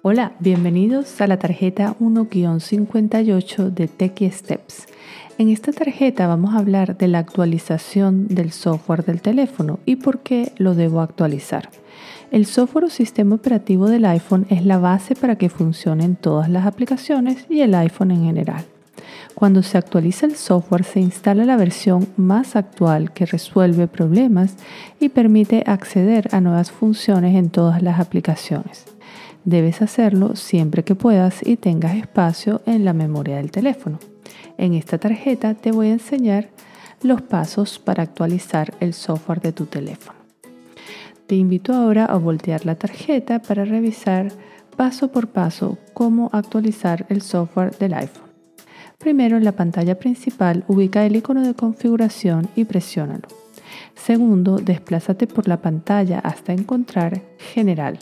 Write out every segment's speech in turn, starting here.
Hola, bienvenidos a la tarjeta 1-58 de Techie Steps. En esta tarjeta vamos a hablar de la actualización del software del teléfono y por qué lo debo actualizar. El software o sistema operativo del iPhone es la base para que funcionen todas las aplicaciones y el iPhone en general. Cuando se actualiza el software se instala la versión más actual que resuelve problemas y permite acceder a nuevas funciones en todas las aplicaciones. Debes hacerlo siempre que puedas y tengas espacio en la memoria del teléfono. En esta tarjeta te voy a enseñar los pasos para actualizar el software de tu teléfono. Te invito ahora a voltear la tarjeta para revisar paso por paso cómo actualizar el software del iPhone. Primero en la pantalla principal ubica el icono de configuración y presiónalo. Segundo, desplázate por la pantalla hasta encontrar General.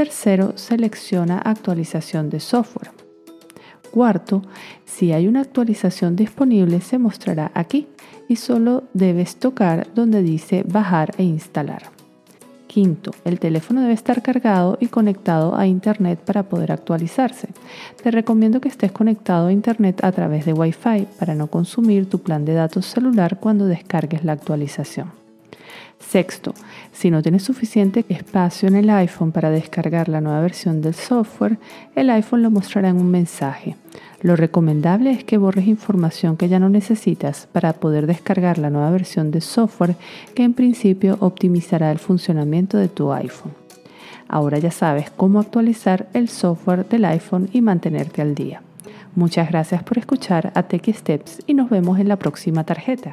Tercero, selecciona actualización de software. Cuarto, si hay una actualización disponible se mostrará aquí y solo debes tocar donde dice bajar e instalar. Quinto, el teléfono debe estar cargado y conectado a Internet para poder actualizarse. Te recomiendo que estés conectado a Internet a través de Wi-Fi para no consumir tu plan de datos celular cuando descargues la actualización. Sexto, si no tienes suficiente espacio en el iPhone para descargar la nueva versión del software, el iPhone lo mostrará en un mensaje. Lo recomendable es que borres información que ya no necesitas para poder descargar la nueva versión de software que en principio optimizará el funcionamiento de tu iPhone. Ahora ya sabes cómo actualizar el software del iPhone y mantenerte al día. Muchas gracias por escuchar a Tech Steps y nos vemos en la próxima tarjeta.